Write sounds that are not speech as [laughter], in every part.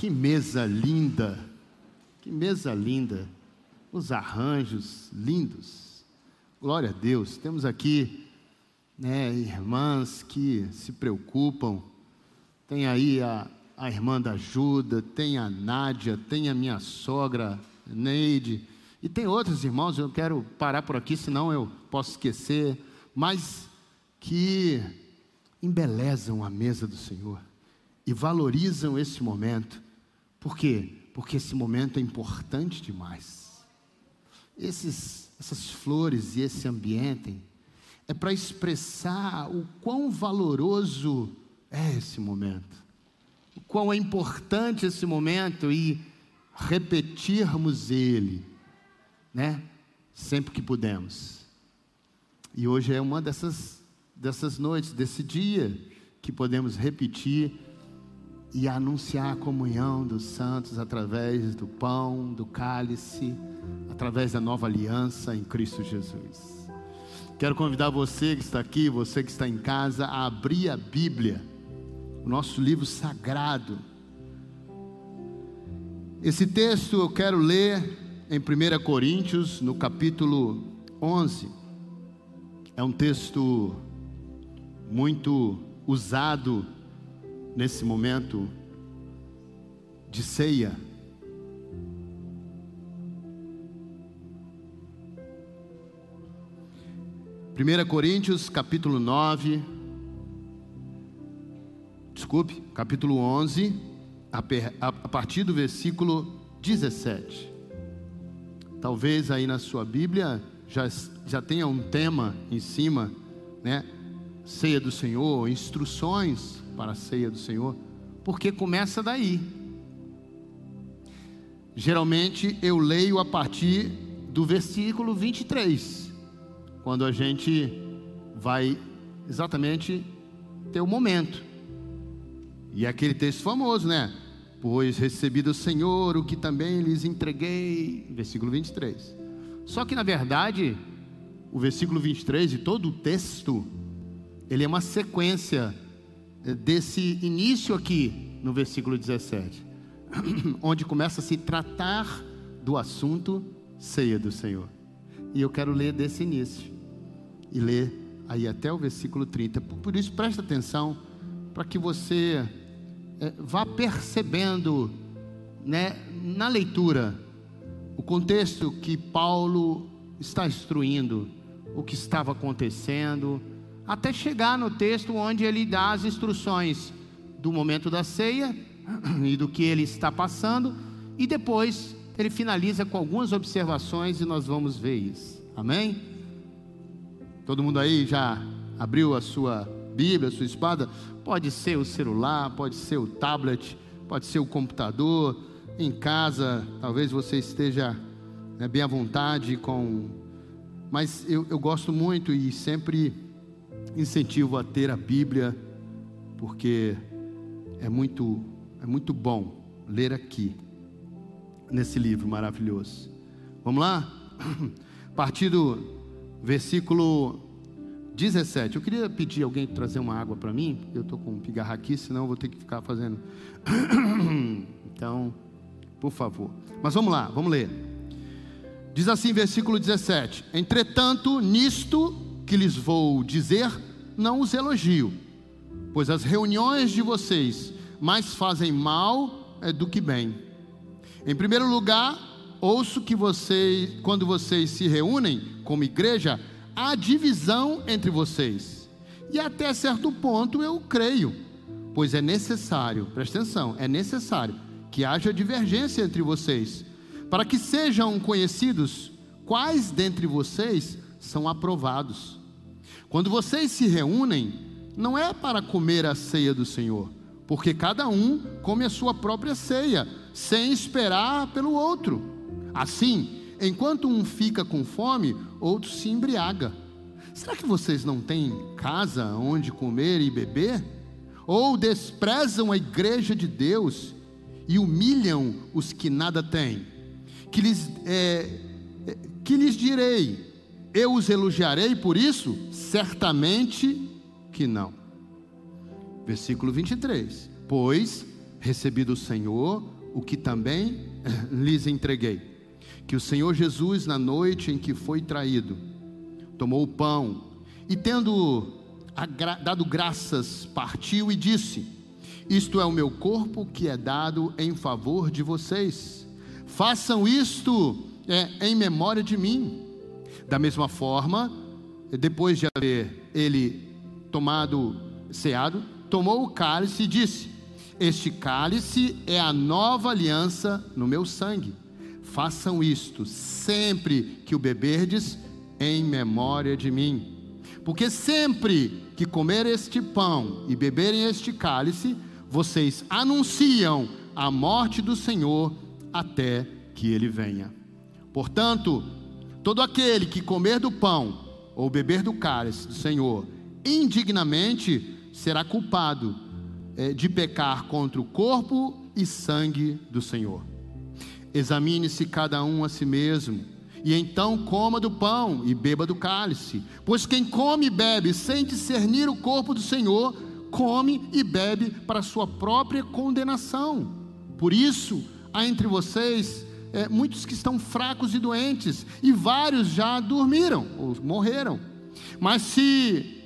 Que mesa linda, que mesa linda, os arranjos lindos. Glória a Deus. Temos aqui né, irmãs que se preocupam. Tem aí a, a irmã da ajuda, tem a Nádia, tem a minha sogra Neide, e tem outros irmãos, eu quero parar por aqui, senão eu posso esquecer, mas que embelezam a mesa do Senhor e valorizam esse momento por quê? Porque esse momento é importante demais. Esses, essas flores e esse ambiente é para expressar o quão valoroso é esse momento, o quão é importante esse momento e repetirmos ele, né? Sempre que pudermos. E hoje é uma dessas, dessas noites, desse dia, que podemos repetir e anunciar a comunhão dos santos através do pão, do cálice, através da nova aliança em Cristo Jesus. Quero convidar você que está aqui, você que está em casa, a abrir a Bíblia, o nosso livro sagrado. Esse texto eu quero ler em 1 Coríntios, no capítulo 11. É um texto muito usado nesse momento de ceia. Primeira Coríntios, capítulo 9, desculpe, capítulo 11, a partir do versículo 17. Talvez aí na sua Bíblia já, já tenha um tema em cima, né? Ceia do Senhor, instruções para a ceia do Senhor, porque começa daí. Geralmente eu leio a partir do versículo 23, quando a gente vai exatamente ter o momento. E é aquele texto famoso, né? Pois recebi do Senhor o que também lhes entreguei, versículo 23. Só que na verdade, o versículo 23 e todo o texto, ele é uma sequência desse início aqui no versículo 17, [clears throat] onde começa a se tratar do assunto ceia do Senhor. E eu quero ler desse início e ler aí até o versículo 30. Por isso, presta atenção para que você é, vá percebendo, né, na leitura, o contexto que Paulo está instruindo, o que estava acontecendo até chegar no texto onde ele dá as instruções do momento da ceia [clears throat] e do que ele está passando, e depois ele finaliza com algumas observações e nós vamos ver isso. Amém? Todo mundo aí já abriu a sua Bíblia, a sua espada? Pode ser o celular, pode ser o tablet, pode ser o computador, em casa, talvez você esteja né, bem à vontade com. Mas eu, eu gosto muito e sempre incentivo a ter a Bíblia, porque é muito, é muito bom ler aqui, nesse livro maravilhoso. Vamos lá? A [clears throat] partir do versículo 17. Eu queria pedir alguém trazer uma água para mim. Eu estou com um pigarro aqui, senão eu vou ter que ficar fazendo. [clears throat] Então, por favor. Mas vamos lá, vamos ler. Diz assim, versículo 17: Entretanto, nisto que lhes vou dizer, não os elogio, pois as reuniões de vocês mais fazem mal é, do que bem. Em primeiro lugar, ouço que vocês, quando vocês se reúnem como igreja, há divisão entre vocês. E até certo ponto eu creio, pois é necessário, presta atenção, é necessário que haja divergência entre vocês, para que sejam conhecidos quais dentre vocês são aprovados. Quando vocês se reúnem, não é para comer a ceia do Senhor, porque cada um come a sua própria ceia, sem esperar pelo outro. Assim, enquanto um fica com fome, outro se embriaga. Será que vocês não têm casa onde comer e beber? Ou desprezam a igreja de Deus e humilham os que nada têm? Que lhes, é, é que lhes direi? Eu os elogiarei por isso? Certamente que não. Versículo 23. Pois recebi do Senhor o que também lhes entreguei. Que o Senhor Jesus, na noite em que foi traído, tomou o pão e, tendo dado graças, partiu e disse: Isto é o meu corpo que é dado em favor de vocês. Façam isto é, em memória de mim. Da mesma forma, depois de haver ele tomado, ceado, tomou o cálice e disse: Este cálice é a nova aliança no meu sangue. Façam isto sempre que o beberdes em memória de mim. Porque sempre que comer este pão e beberem este cálice, vocês anunciam a morte do Senhor até que ele venha. Portanto, todo aquele que comer do pão ou beber do cálice do Senhor indignamente será culpado é, de pecar contra o corpo e sangue do Senhor. Examine-se cada um a si mesmo, e então coma do pão e beba do cálice, pois quem come e bebe sem discernir o corpo do Senhor, come e bebe para sua própria condenação. Por isso, há entre vocês é, muitos que estão fracos e doentes, e vários já dormiram ou morreram. Mas se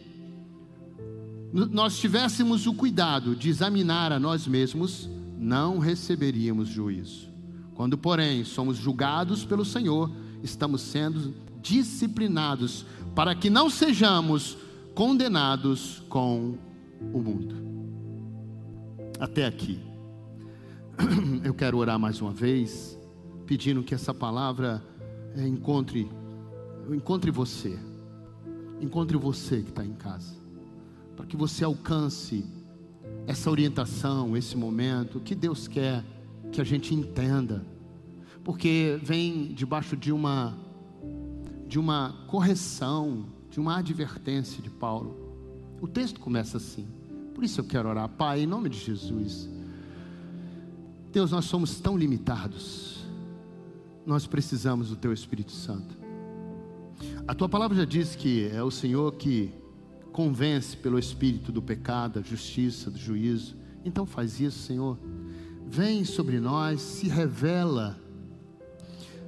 nós tivéssemos o cuidado de examinar a nós mesmos, não receberíamos juízo. Quando, porém, somos julgados pelo Senhor, estamos sendo disciplinados para que não sejamos condenados com o mundo. Até aqui. [clears throat] Eu quero orar mais uma vez pedindo que essa palavra é, encontre, encontre você, encontre você que está em casa, para que você alcance essa orientação, esse momento que Deus quer que a gente entenda, porque vem debaixo de uma de uma correção, de uma advertência de Paulo. O texto começa assim. Por isso eu quero orar, Pai, em nome de Jesus. Deus, nós somos tão limitados nós precisamos do Teu Espírito Santo. A Tua palavra já diz que é o Senhor que convence pelo Espírito do pecado, da justiça, do juízo. Então faz isso, Senhor. Vem sobre nós, se revela.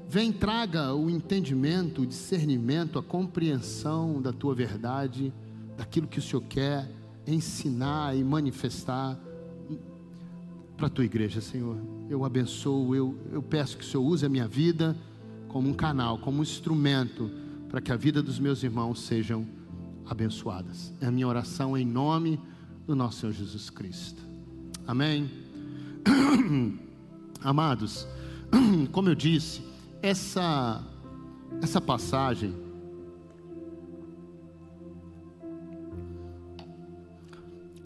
Vem, traga o entendimento, o discernimento, a compreensão da tua verdade, daquilo que o Senhor quer ensinar e manifestar para a tua igreja, Senhor. Eu abençoo, eu, eu peço que o Senhor use a minha vida como um canal, como um instrumento para que a vida dos meus irmãos sejam abençoadas. É a minha oração em nome do nosso Senhor Jesus Cristo. Amém. [clears throat] Amados, [clears throat] como eu disse, essa essa passagem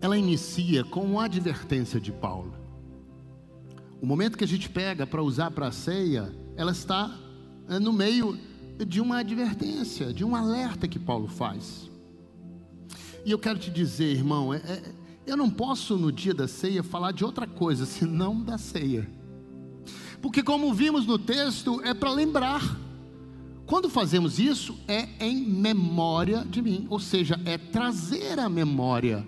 ela inicia com uma advertência de Paulo. O momento que a gente pega para usar para a ceia, ela está é, no meio de uma advertência, de um alerta que Paulo faz. E eu quero te dizer, irmão, é, é, eu não posso no dia da ceia falar de outra coisa [laughs] senão da ceia. Porque, como vimos no texto, é para lembrar. Quando fazemos isso, é em memória de mim, ou seja, é trazer à memória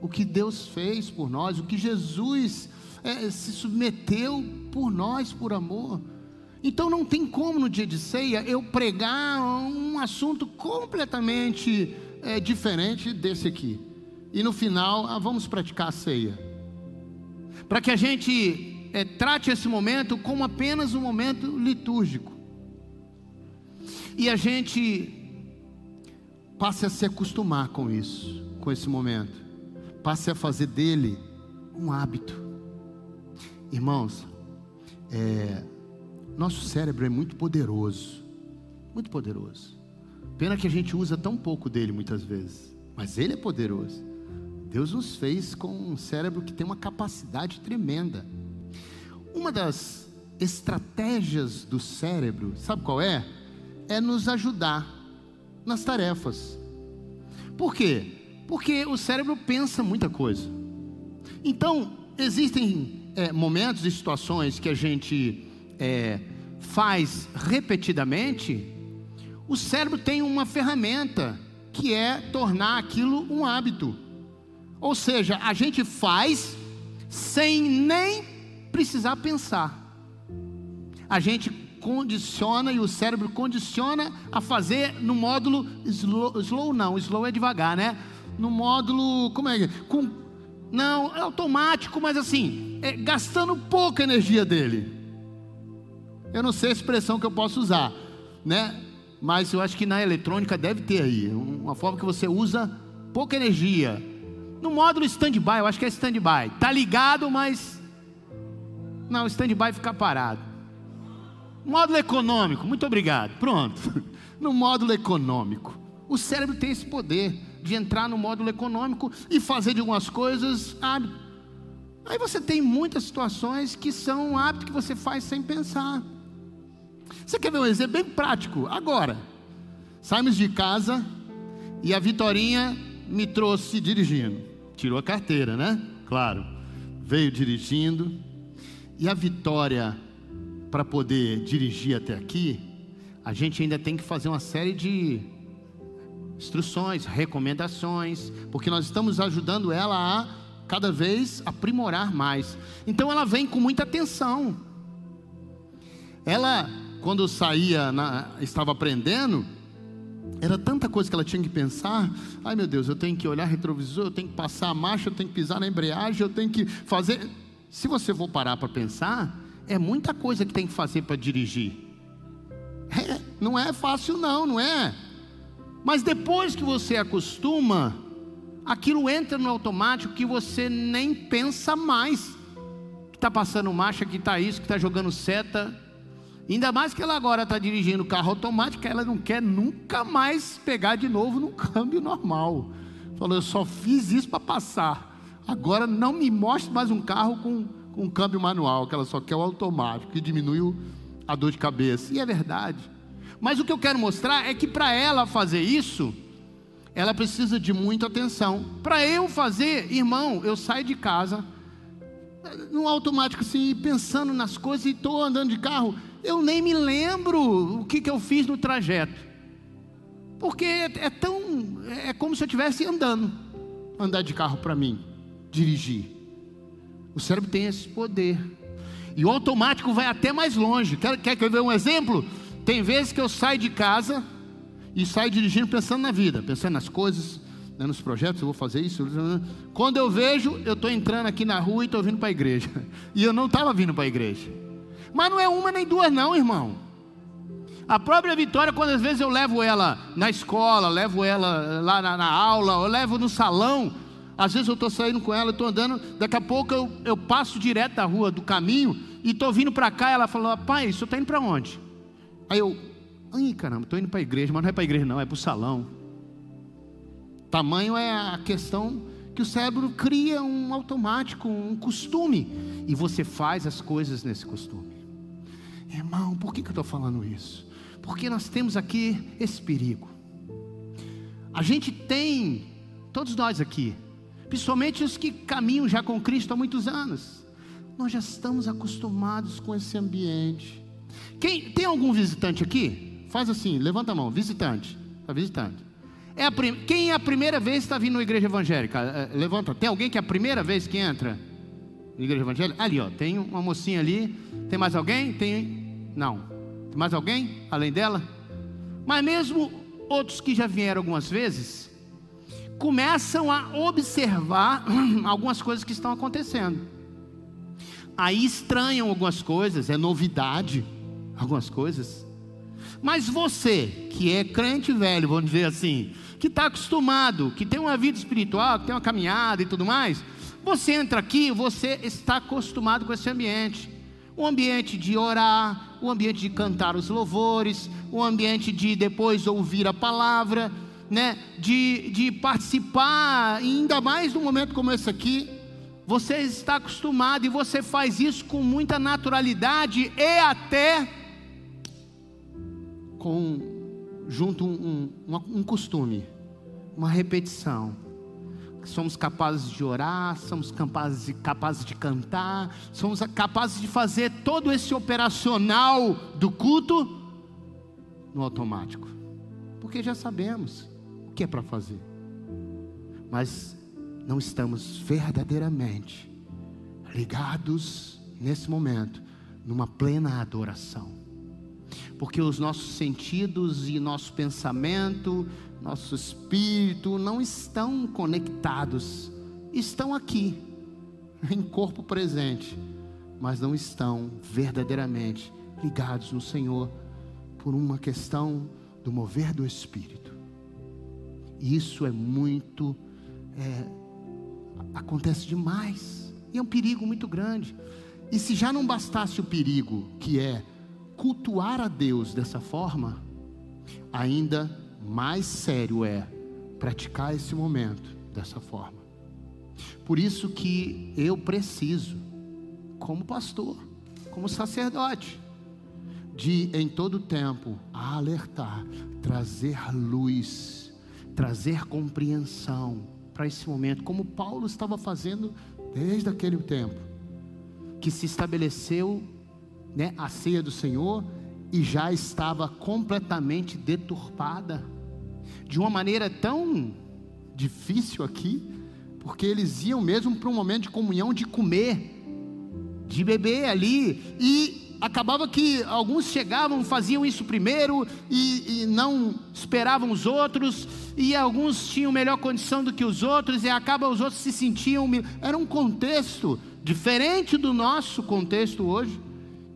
o que Deus fez por nós, o que Jesus é, se submeteu por nós, por amor. Então não tem como no dia de ceia eu pregar um assunto completamente é, diferente desse aqui. E no final, ah, vamos praticar a ceia. Para que a gente é, trate esse momento como apenas um momento litúrgico. E a gente passe a se acostumar com isso, com esse momento. Passe a fazer dele um hábito. Irmãos, é, nosso cérebro é muito poderoso, muito poderoso. Pena que a gente usa tão pouco dele muitas vezes, mas ele é poderoso. Deus nos fez com um cérebro que tem uma capacidade tremenda. Uma das estratégias do cérebro, sabe qual é? É nos ajudar nas tarefas. Por quê? Porque o cérebro pensa muita coisa. Então, existem é, momentos e situações que a gente é, faz repetidamente, o cérebro tem uma ferramenta que é tornar aquilo um hábito. Ou seja, a gente faz sem nem precisar pensar. A gente condiciona e o cérebro condiciona a fazer no módulo slow, slow não, slow é devagar, né? No módulo, como é? Com, não, é automático, mas assim, é, gastando pouca energia dele. Eu não sei a expressão que eu posso usar, né? Mas eu acho que na eletrônica deve ter aí uma forma que você usa pouca energia. No módulo stand-by, eu acho que é stand-by. Tá ligado, mas não, stand-by fica parado. Módulo econômico, muito obrigado. Pronto. [laughs] No módulo econômico, o cérebro tem esse poder de entrar no módulo econômico e fazer de algumas coisas hábito. Aí você tem muitas situações que são um hábito que você faz sem pensar. Você quer ver um exemplo bem prático? Agora, saímos de casa e a Vitorinha me trouxe dirigindo. Tirou a carteira, né? Claro. Veio dirigindo. E a Vitória, para poder dirigir até aqui, a gente ainda tem que fazer uma série de instruções, recomendações, porque nós estamos ajudando ela a cada vez aprimorar mais. Então ela vem com muita atenção. Ela quando saía, na, estava aprendendo, era tanta coisa que ela tinha que pensar. Ai meu Deus, eu tenho que olhar retrovisor, eu tenho que passar a marcha, eu tenho que pisar na embreagem, eu tenho que fazer. Se você for parar para pensar, é muita coisa que tem que fazer para dirigir. É, não é fácil, não, não é? Mas depois que você acostuma, aquilo entra no automático que você nem pensa mais. Que está passando marcha, que está isso, que está jogando seta Ainda mais que ela agora está dirigindo carro automático, ela não quer nunca mais pegar de novo no [laughs] câmbio normal. Falou, eu só fiz isso para passar. Agora não me mostre mais um carro com, com um câmbio manual, que ela só quer o automático, que diminui a dor de cabeça. E é verdade. Mas o que eu quero mostrar é que para ela fazer isso, ela precisa de muita atenção. Para eu fazer, irmão, eu saio de casa no automático assim, pensando nas coisas e estou andando de carro eu nem me lembro o que, que eu fiz no trajeto. Porque é, tão. É como se eu estivesse andando. Andar de carro para mim, dirigir. O cérebro tem esse poder. E o automático vai até mais longe. Quer, quer que eu dê um exemplo? Tem vezes que eu saio de casa e saio dirigindo pensando na vida, pensando nas coisas, né, nos projetos, eu vou fazer isso. Quando eu vejo, eu estou entrando aqui na rua e estou vindo para a igreja. [laughs] E eu não estava vindo para a igreja. Mas não é uma nem duas, não, irmão. A própria Vitória, quando às vezes eu levo ela na escola, levo ela lá na, na aula, eu levo no salão, às vezes eu estou saindo com ela, estou andando, daqui a pouco eu, eu passo direto da rua, do caminho, e estou vindo para cá, ela falou, pai, o senhor está indo para onde? Aí eu, ai caramba, estou indo para a igreja, mas não é para a igreja não, é para o salão. Tamanho é a questão que o cérebro cria um automático, um costume, e você faz as coisas nesse costume. Irmão, por que, que eu estou falando isso? Porque nós temos aqui esse perigo. A gente tem, todos nós aqui, principalmente os que caminham já com Cristo há muitos anos, nós já estamos acostumados com esse ambiente. Quem tem algum visitante aqui? Faz assim, levanta a mão, visitante, tá visitante. É a prim... Quem é a primeira vez que está vindo na igreja evangélica? É, levanta. Tem alguém que é a primeira vez que entra na igreja evangélica? Ali, ó, tem uma mocinha ali. Tem mais alguém? Tem não. Tem mais alguém além dela? Mas mesmo outros que já vieram algumas vezes, começam a observar [clears throat] algumas coisas que estão acontecendo. Aí estranham algumas coisas, é novidade, algumas coisas. Mas você, que é crente velho, vamos dizer assim, que está acostumado, que tem uma vida espiritual, que tem uma caminhada e tudo mais, você entra aqui, você está acostumado com esse ambiente o ambiente de orar, o ambiente de cantar os louvores, o ambiente de depois ouvir a palavra, né? de, de participar, ainda mais num momento como esse aqui. Você está acostumado e você faz isso com muita naturalidade e até com junto um, um, um costume, uma repetição. Somos capazes de orar, somos capazes de, capazes de cantar, somos capazes de fazer todo esse operacional do culto no automático, porque já sabemos o que é para fazer, mas não estamos verdadeiramente ligados nesse momento numa plena adoração. Porque os nossos sentidos e nosso pensamento, nosso espírito não estão conectados, estão aqui, em corpo presente, mas não estão verdadeiramente ligados no Senhor por uma questão do mover do Espírito. Isso é muito, é, acontece demais, e é um perigo muito grande. E se já não bastasse o perigo, que é cultuar a Deus dessa forma, ainda mais sério é praticar esse momento dessa forma. Por isso que eu preciso, como pastor, como sacerdote, de em todo tempo alertar, trazer luz, trazer compreensão para esse momento, como Paulo estava fazendo desde aquele tempo que se estabeleceu né, a ceia do Senhor e já estava completamente deturpada, de uma maneira tão difícil aqui, porque eles iam mesmo para um momento de comunhão, de comer, de beber ali, e acabava que alguns chegavam, faziam isso primeiro e, e, não esperavam os outros, e alguns tinham melhor condição do que os outros, e acaba os outros se sentiam. Era um contexto diferente do nosso contexto hoje,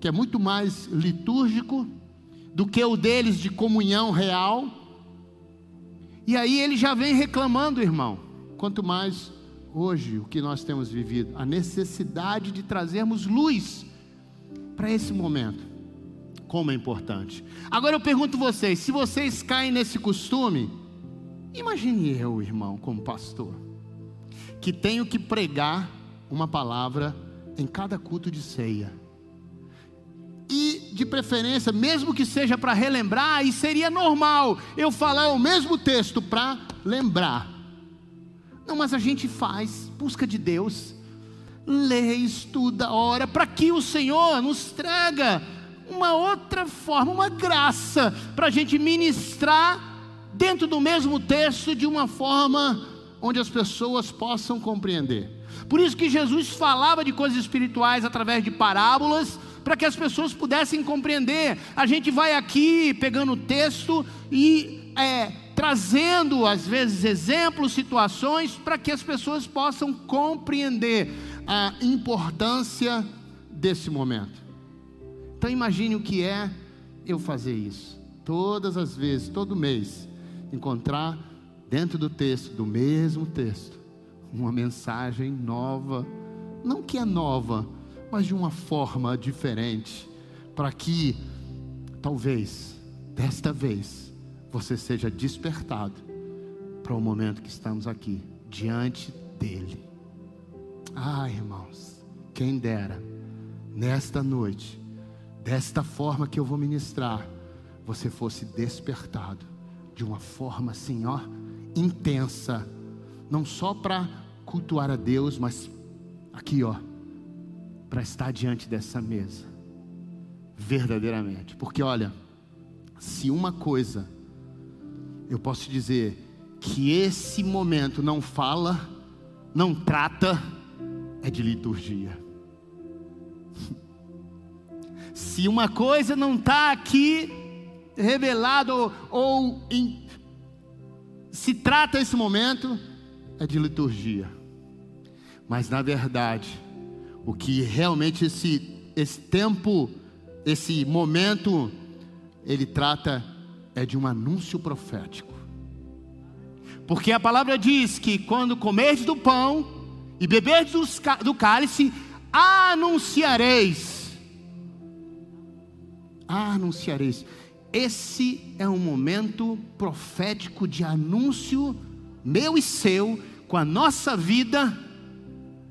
que é muito mais litúrgico do que o deles de comunhão real. E aí ele já vem reclamando, irmão. Quanto mais hoje o que nós temos vivido, a necessidade de trazermos luz para esse momento. Como é importante. Agora eu pergunto vocês, se vocês caem nesse costume, imagine eu, irmão, como pastor, que tenho que pregar uma palavra em cada culto de ceia. E, de preferência, mesmo que seja para relembrar, e seria normal eu falar o mesmo texto para lembrar. Não, mas a gente faz, busca de Deus, lê, estuda, ora, para que o Senhor nos traga uma outra forma, uma graça, para a gente ministrar dentro do mesmo texto de uma forma onde as pessoas possam compreender. Por isso que Jesus falava de coisas espirituais através de parábolas, para que as pessoas pudessem compreender. A gente vai aqui pegando o texto e é, trazendo, às vezes, exemplos, situações, para que as pessoas possam compreender a importância desse momento. Então, imagine o que é eu fazer isso. Todas as vezes, todo mês, encontrar dentro do texto, do mesmo texto, uma mensagem nova, não que é nova, mas de uma forma diferente, para que talvez desta vez você seja despertado para o momento que estamos aqui diante dele. Ah, irmãos, quem dera nesta noite, desta forma que eu vou ministrar, você fosse despertado de uma forma assim, ó, intensa não só para cultuar a Deus, mas aqui, ó, para estar diante dessa mesa, verdadeiramente. Porque olha, se uma coisa eu posso dizer que esse momento não fala, não trata, é de liturgia. [laughs] Se uma coisa não está aqui revelado ou, ou em, se trata esse momento, é de liturgia. Mas na verdade, o que realmente esse, esse tempo, esse momento, ele trata é de um anúncio profético. Porque a palavra diz que quando comerdes do pão e beberdes do cálice, anunciareis. Anunciareis. Esse é um momento profético de anúncio meu e seu com a nossa vida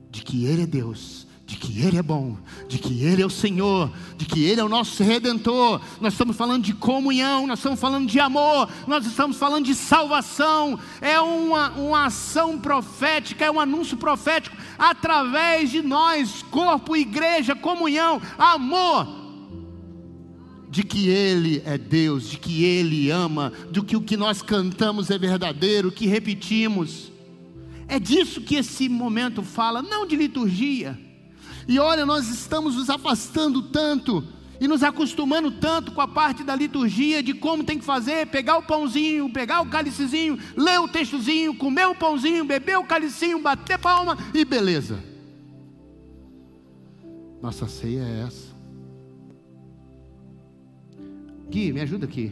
de que Ele é Deus, de que Ele é bom, de que Ele é o Senhor, de que Ele é o nosso redentor. Nós estamos falando de comunhão, nós estamos falando de amor, nós estamos falando de salvação. É uma, uma ação profética, é um anúncio profético através de nós, corpo, igreja, comunhão, amor. De que Ele é Deus, de que Ele ama, de que o que nós cantamos é verdadeiro, que repetimos. É disso que esse momento fala, não de liturgia. E olha, nós estamos nos afastando tanto e nos acostumando tanto com a parte da liturgia de como tem que fazer, pegar o pãozinho, pegar o cálicezinho, ler o textozinho, comer o pãozinho, beber o cálicinho, bater palma e beleza. Nossa ceia é essa. Gui, me ajuda aqui.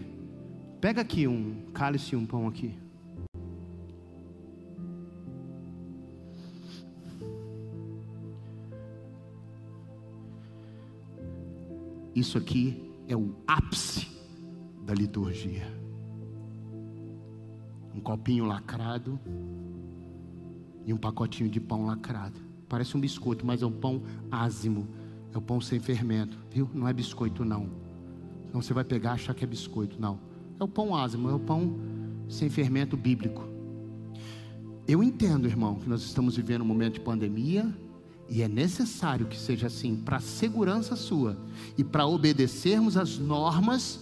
Pega aqui um cálice e um pão aqui. Isso aqui é o ápice da liturgia. Um copinho lacrado e um pacotinho de pão lacrado. Parece um biscoito, mas é um pão ázimo. É o pão sem fermento, viu? Não é biscoito não. Então você vai pegar e achar que é biscoito, não. É o pão ázimo, é o pão sem fermento bíblico. Eu entendo, irmão, que nós estamos vivendo um momento de pandemia, e é necessário que seja assim para segurança sua e para obedecermos as normas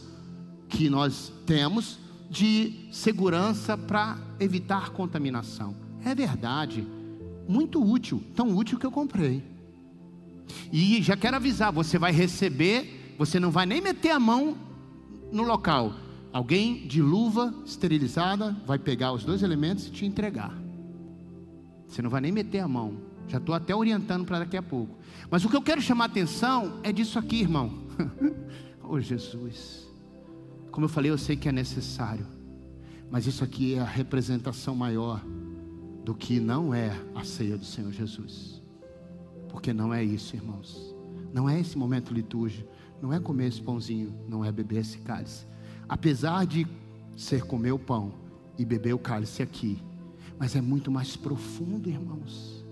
que nós temos de segurança para evitar contaminação. É verdade, muito útil, tão útil que eu comprei. E já quero avisar, você vai receber, você não vai nem meter a mão no local. Alguém de luva esterilizada vai pegar os dois elementos e te entregar. Você não vai nem meter a mão já estou até orientando para daqui a pouco. Mas o que eu quero chamar a atenção é disso aqui, irmão. [laughs] oh Jesus. Como eu falei, eu sei que é necessário. Mas isso aqui é a representação maior do que não é a ceia do Senhor Jesus. Porque não é isso, irmãos. Não é esse momento litúrgico. Não é comer esse pãozinho. Não é beber esse cálice. Apesar de ser comer o pão e beber o cálice aqui. Mas é muito mais profundo, irmãos.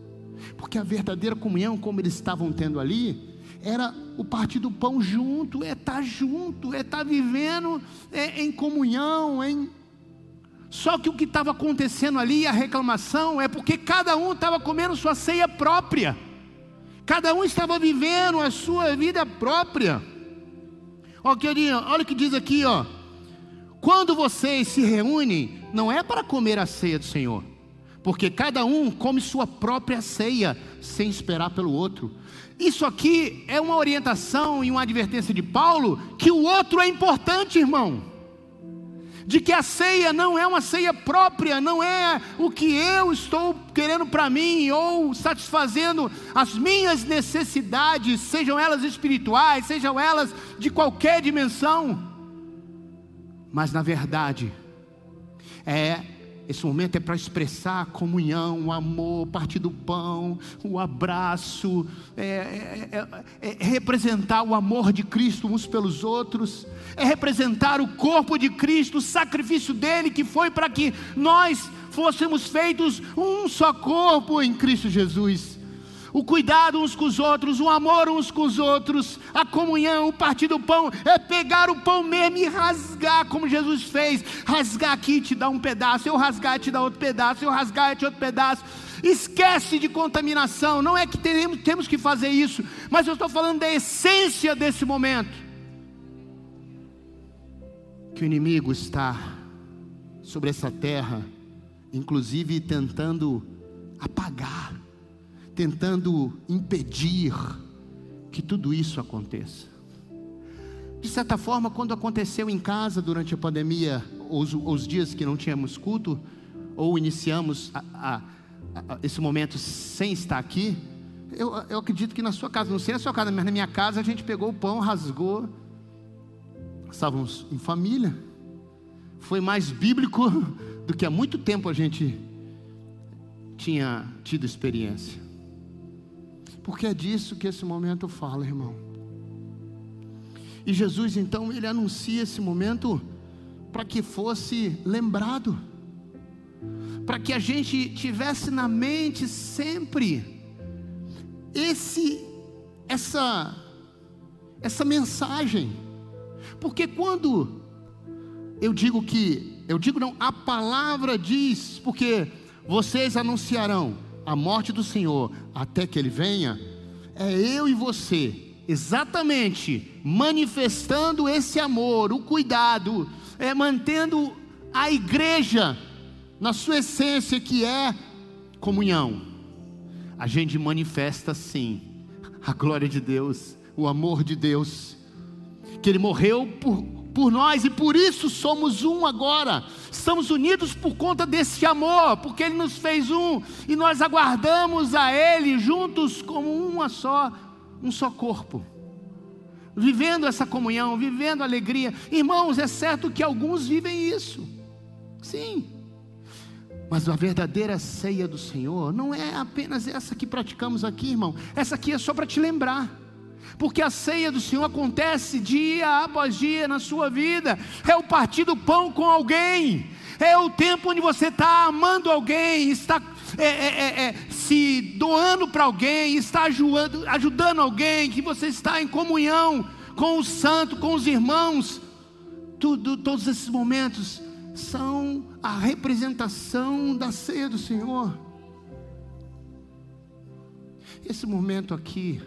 Porque a verdadeira comunhão, como eles estavam tendo ali, era o partir do pão junto, é estar tá junto, é estar tá vivendo é, em comunhão, em só que o que estava acontecendo ali, a reclamação, é porque cada um estava comendo sua ceia própria, cada um estava vivendo a sua vida própria. Ó, queridinho, olha o que diz aqui, ó. Quando vocês se reúnem, não é para comer a ceia do Senhor, porque cada um come sua própria ceia, sem esperar pelo outro. Isso aqui é uma orientação e uma advertência de Paulo que o outro é importante, irmão. De que a ceia não é uma ceia própria, não é o que eu estou querendo para mim ou satisfazendo as minhas necessidades, sejam elas espirituais, sejam elas de qualquer dimensão. Mas na verdade, é esse momento é para expressar a comunhão, o amor, partir do pão, o abraço, é, é, é, é, representar o amor de Cristo uns pelos outros, é representar o corpo de Cristo, o sacrifício dele que foi para que nós fôssemos feitos um só corpo em Cristo Jesus o cuidado uns com os outros, o amor uns com os outros, a comunhão, o partir do pão, é pegar o pão mesmo e rasgar, como Jesus fez. Rasgar aqui te dá um pedaço, eu rasgar te dá outro pedaço, eu rasgar te outro pedaço. Esquece de contaminação, não é que temos, temos que fazer isso, mas eu estou falando da essência desse momento. Que o inimigo está sobre essa terra, inclusive tentando apagar tentando impedir que tudo isso aconteça. De certa forma, quando aconteceu em casa durante a pandemia, os, os dias que não tínhamos culto, ou iniciamos a, a, a, esse momento sem estar aqui, eu, eu acredito que na sua casa, não sei na sua casa, mas na minha casa, a gente pegou o pão, rasgou, estávamos em família, foi mais bíblico [laughs] do que há muito tempo a gente tinha tido experiência. Porque é disso que esse momento fala, irmão. E Jesus então ele anuncia esse momento para que fosse lembrado, para que a gente tivesse na mente sempre esse essa essa mensagem. Porque quando eu digo que eu digo não, a palavra diz, porque vocês anunciarão a morte do Senhor até que Ele venha, é eu e você, exatamente manifestando esse amor, o cuidado, é mantendo a igreja na sua essência que é comunhão. A gente manifesta sim a glória de Deus, o amor de Deus, que Ele morreu por, por nós e por isso somos um agora. Estamos unidos por conta desse amor, porque Ele nos fez um e nós aguardamos a Ele juntos como uma só, um só corpo. Vivendo essa comunhão, vivendo alegria. Irmãos, é certo que alguns vivem isso. Sim. Mas a verdadeira ceia do Senhor não é apenas essa que praticamos aqui, irmão. Essa aqui é só para te lembrar. Porque a ceia do Senhor acontece dia após dia na sua vida. É o partir do pão com alguém. É o tempo onde você está amando alguém, está é, é, é, é se doando para alguém, está ajudando, ajudando alguém, que você está em comunhão com o santo, com os irmãos. Tudo, todos esses momentos são a representação da ceia do Senhor. Esse momento aqui,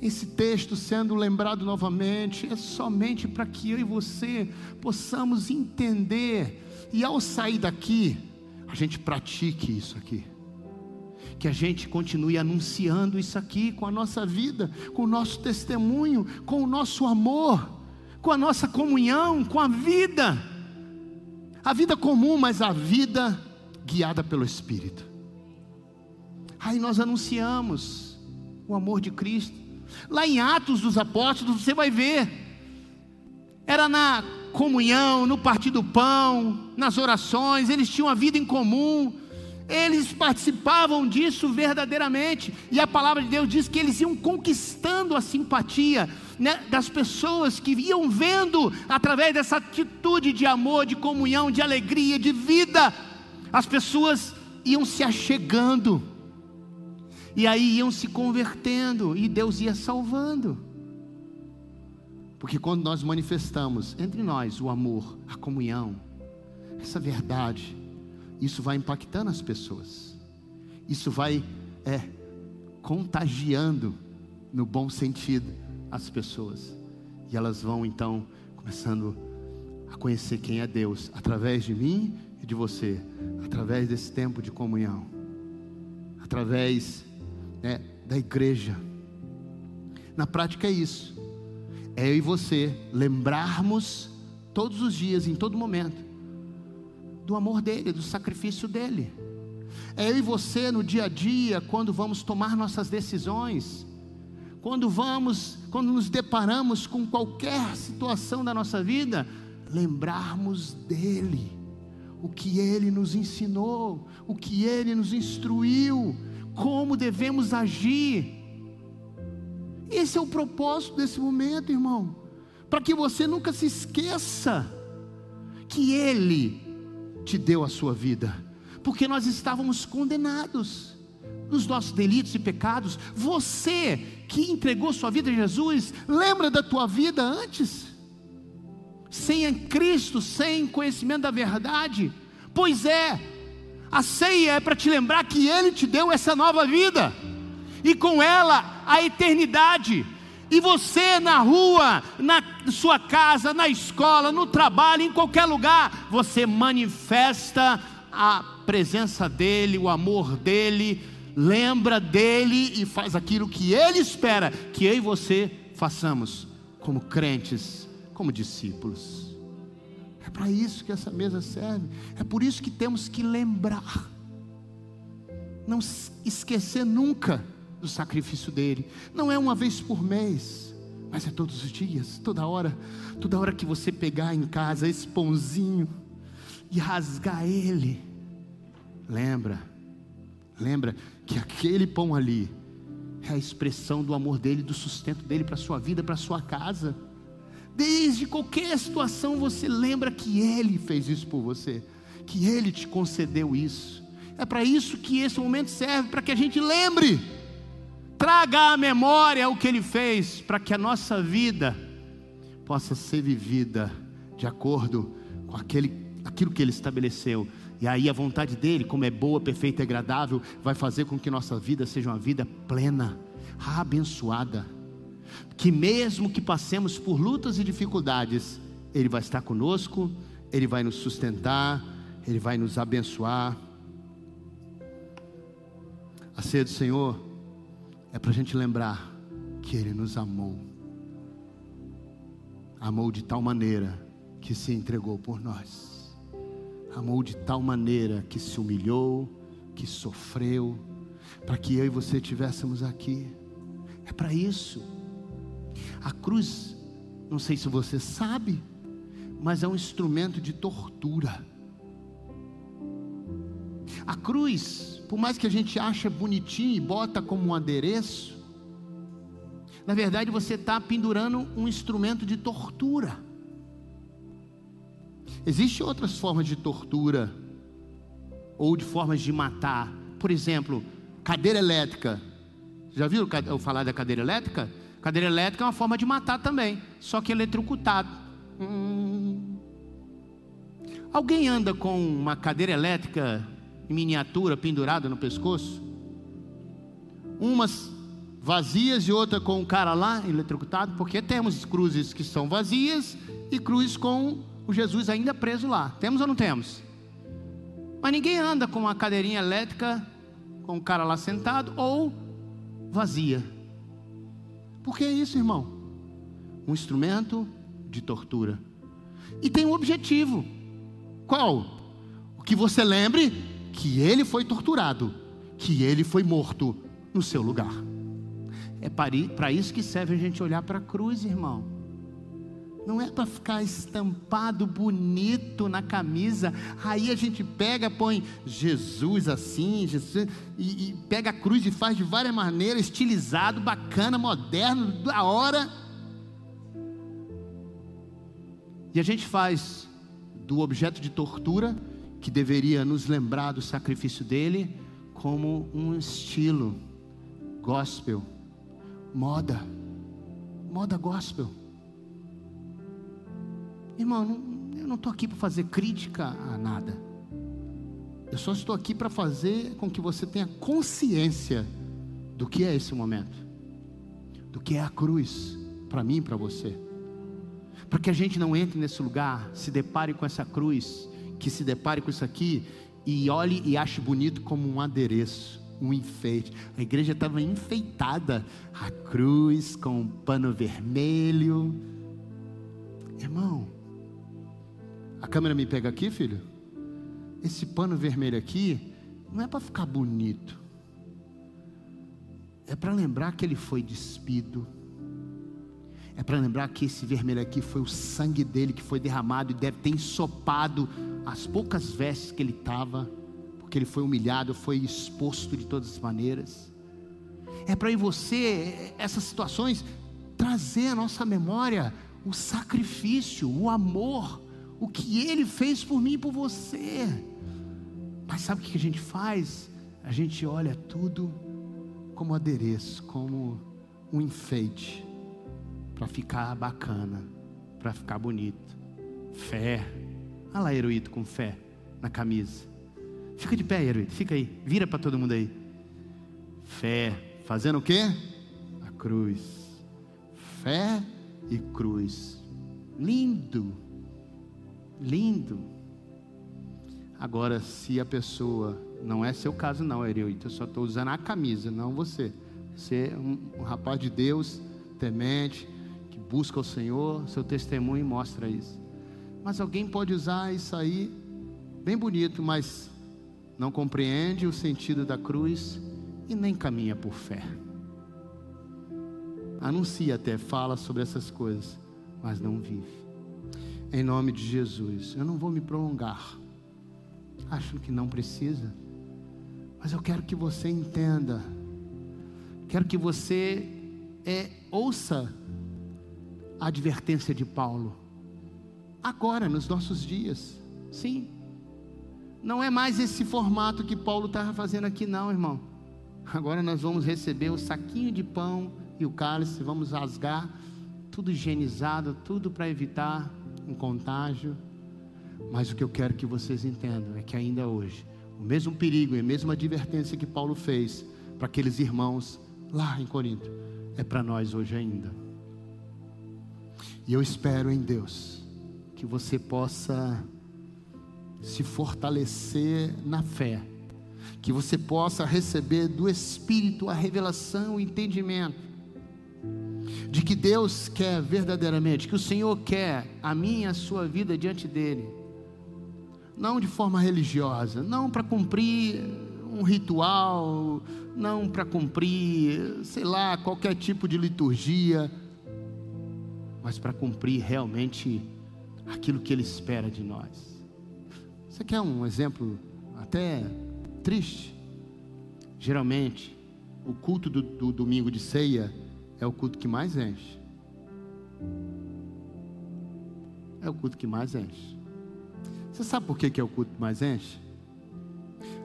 esse texto sendo lembrado novamente, é somente para que eu e você possamos entender, e ao sair daqui, a gente pratique isso aqui. Que a gente continue anunciando isso aqui com a nossa vida, com o nosso testemunho, com o nosso amor, com a nossa comunhão, com a vida a vida comum, mas a vida guiada pelo Espírito. Aí nós anunciamos o amor de Cristo. Lá em Atos dos Apóstolos, você vai ver, era na comunhão, no partir do pão, nas orações, eles tinham a vida em comum, eles participavam disso verdadeiramente, e a palavra de Deus diz que eles iam conquistando a simpatia né, das pessoas que iam vendo através dessa atitude de amor, de comunhão, de alegria, de vida, as pessoas iam se achegando, e aí iam se convertendo, e Deus ia salvando. Porque quando nós manifestamos entre nós o amor, a comunhão, essa verdade, isso vai impactando as pessoas, isso vai é, contagiando, no bom sentido, as pessoas, e elas vão então começando a conhecer quem é Deus, através de mim e de você, através desse tempo de comunhão, através né, da igreja. Na prática é isso, é eu e você lembrarmos todos os dias, em todo momento, do amor dele, do sacrifício dele. É eu e você no dia a dia, quando vamos tomar nossas decisões, quando vamos, quando nos deparamos com qualquer situação da nossa vida, lembrarmos dele, o que ele nos ensinou, o que ele nos instruiu, como devemos agir. Esse é o propósito desse momento, irmão, para que você nunca se esqueça que ele te deu a sua vida, porque nós estávamos condenados nos nossos delitos e pecados. Você que entregou sua vida a Jesus, lembra da tua vida antes? Sem Cristo, sem conhecimento da verdade? Pois é, a ceia é para te lembrar que Ele te deu essa nova vida, e com ela a eternidade. E você na rua, na sua casa, na escola, no trabalho, em qualquer lugar, você manifesta a presença dEle, o amor dEle, lembra dEle e faz aquilo que Ele espera que eu e você façamos, como crentes, como discípulos. É para isso que essa mesa serve, é por isso que temos que lembrar, não esquecer nunca do sacrifício dele. Não é uma vez por mês, mas é todos os dias, toda hora. Toda hora que você pegar em casa esse pãozinho e rasgar ele, lembra, lembra que aquele pão ali é a expressão do amor dele, do sustento dele para a sua vida, para a sua casa. Desde qualquer situação você lembra que ele fez isso por você, que ele te concedeu isso. É para isso que esse momento serve, para que a gente lembre traga à memória o que Ele fez, para que a nossa vida possa ser vivida de acordo com aquele, aquilo que Ele estabeleceu. E aí a vontade dele, como é boa, perfeita e agradável, vai fazer com que nossa vida seja uma vida plena, abençoada. Que mesmo que passemos por lutas e dificuldades, Ele vai estar conosco, Ele vai nos sustentar, Ele vai nos abençoar. A ceia do Senhor é para a gente lembrar que Ele nos amou. Amou de tal maneira que se entregou por nós. Amou de tal maneira que se humilhou, que sofreu, para que eu e você estivéssemos aqui. É para isso. A cruz, não sei se você sabe, mas é um instrumento de tortura. A cruz, por mais que a gente ache bonitinho e bota como um adereço, na verdade você está pendurando um instrumento de tortura. Existem outras formas de tortura, ou de formas de matar. Por exemplo, cadeira elétrica. Já viu falar da cadeira elétrica? Cadeira elétrica é uma forma de matar também, só que eletrocutado. Hum. Alguém anda com uma cadeira elétrica em miniatura pendurada no pescoço? Umas vazias e outra com o cara lá eletrocutado, porque temos cruzes que são vazias e cruzes com o Jesus ainda preso lá. Temos ou não temos? Mas ninguém anda com uma cadeirinha elétrica com o cara lá sentado ou vazia. Por que isso, irmão? Um instrumento de tortura. E tem um objetivo. Qual? O que você lembre que ele foi torturado, que ele foi morto no seu lugar. É para isso que serve a gente olhar para a cruz, irmão. Não é para ficar estampado bonito na camisa. Aí a gente pega, põe Jesus assim, Jesus, e, e pega a cruz e faz de várias maneiras, estilizado, bacana, moderno, da hora. E a gente faz do objeto de tortura, que deveria nos lembrar do sacrifício dele, como um estilo gospel moda, moda gospel. Irmão, eu não estou aqui para fazer crítica a nada. Eu só estou aqui para fazer com que você tenha consciência do que é esse momento, do que é a cruz para mim e para você. Para que a gente não entre nesse lugar, se depare com essa cruz, que se depare com isso aqui e olhe e ache bonito como um adereço um enfeite. A igreja estava enfeitada, a cruz com um pano vermelho. Irmão, a câmera me pega aqui, filho? Esse pano vermelho aqui não é para ficar bonito. É para lembrar que ele foi despido. É para lembrar que esse vermelho aqui foi o sangue dele que foi derramado e deve ter ensopado as poucas vestes que ele estava porque ele foi humilhado, foi exposto de todas as maneiras. É para você, essas situações, trazer à nossa memória o sacrifício, o amor, o que ele fez por mim e por você. Mas sabe o que a gente faz? A gente olha tudo como adereço, como um enfeite, para ficar bacana, para ficar bonito. Fé. Olha lá, heroíto com fé na camisa. Fica de pé, Heroíto, fica aí. Vira para todo mundo aí. Fé. Fazendo o quê? A cruz. Fé e cruz. Lindo. Lindo. Agora, se a pessoa, não é seu caso não, Heroíto, eu só estou usando a camisa, não você. Você é um, um rapaz de Deus, temente, que busca o Senhor, seu testemunho mostra isso. Mas alguém pode usar isso aí, bem bonito, mas não compreende o sentido da cruz e nem caminha por fé. Anuncia até, fala sobre essas coisas, mas não vive. Em nome de Jesus, eu não vou me prolongar. Acho que não precisa, mas eu quero que você entenda. Quero que você é, ouça a advertência de Paulo. Agora, nos nossos dias. Sim, não é mais esse formato que Paulo estava fazendo aqui, não, irmão. Agora nós vamos receber o saquinho de pão e o cálice, vamos rasgar, tudo higienizado, tudo para evitar um contágio. Mas o que eu quero que vocês entendam é que ainda hoje, o mesmo perigo e a mesma advertência que Paulo fez para aqueles irmãos lá em Corinto, é para nós hoje ainda. E eu espero em Deus que você possa se fortalecer na fé, que você possa receber do Espírito a revelação, o entendimento de que Deus quer verdadeiramente, que o Senhor quer a minha e a sua vida diante dele, não de forma religiosa, não para cumprir um ritual, não para cumprir, sei lá, qualquer tipo de liturgia, mas para cumprir realmente aquilo que Ele espera de nós. Você quer um exemplo até triste? Geralmente, o culto do, do domingo de ceia é o culto que mais enche. É o culto que mais enche. Você sabe por que, é o culto que mais enche?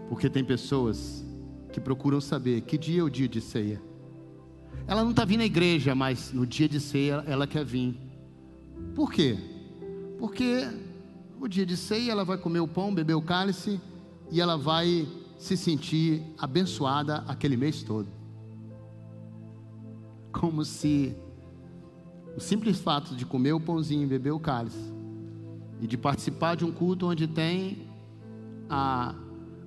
Porque tem pessoas que procuram saber que dia é o dia de ceia. Ela não está vindo à igreja, mas no dia de ceia ela quer vir. Por quê? Porque o dia de ceia ela vai comer o pão, beber o cálice e ela vai se sentir abençoada aquele mês todo. Como se o simples fato de comer o pãozinho beber o cálice e de participar de um culto onde tem a,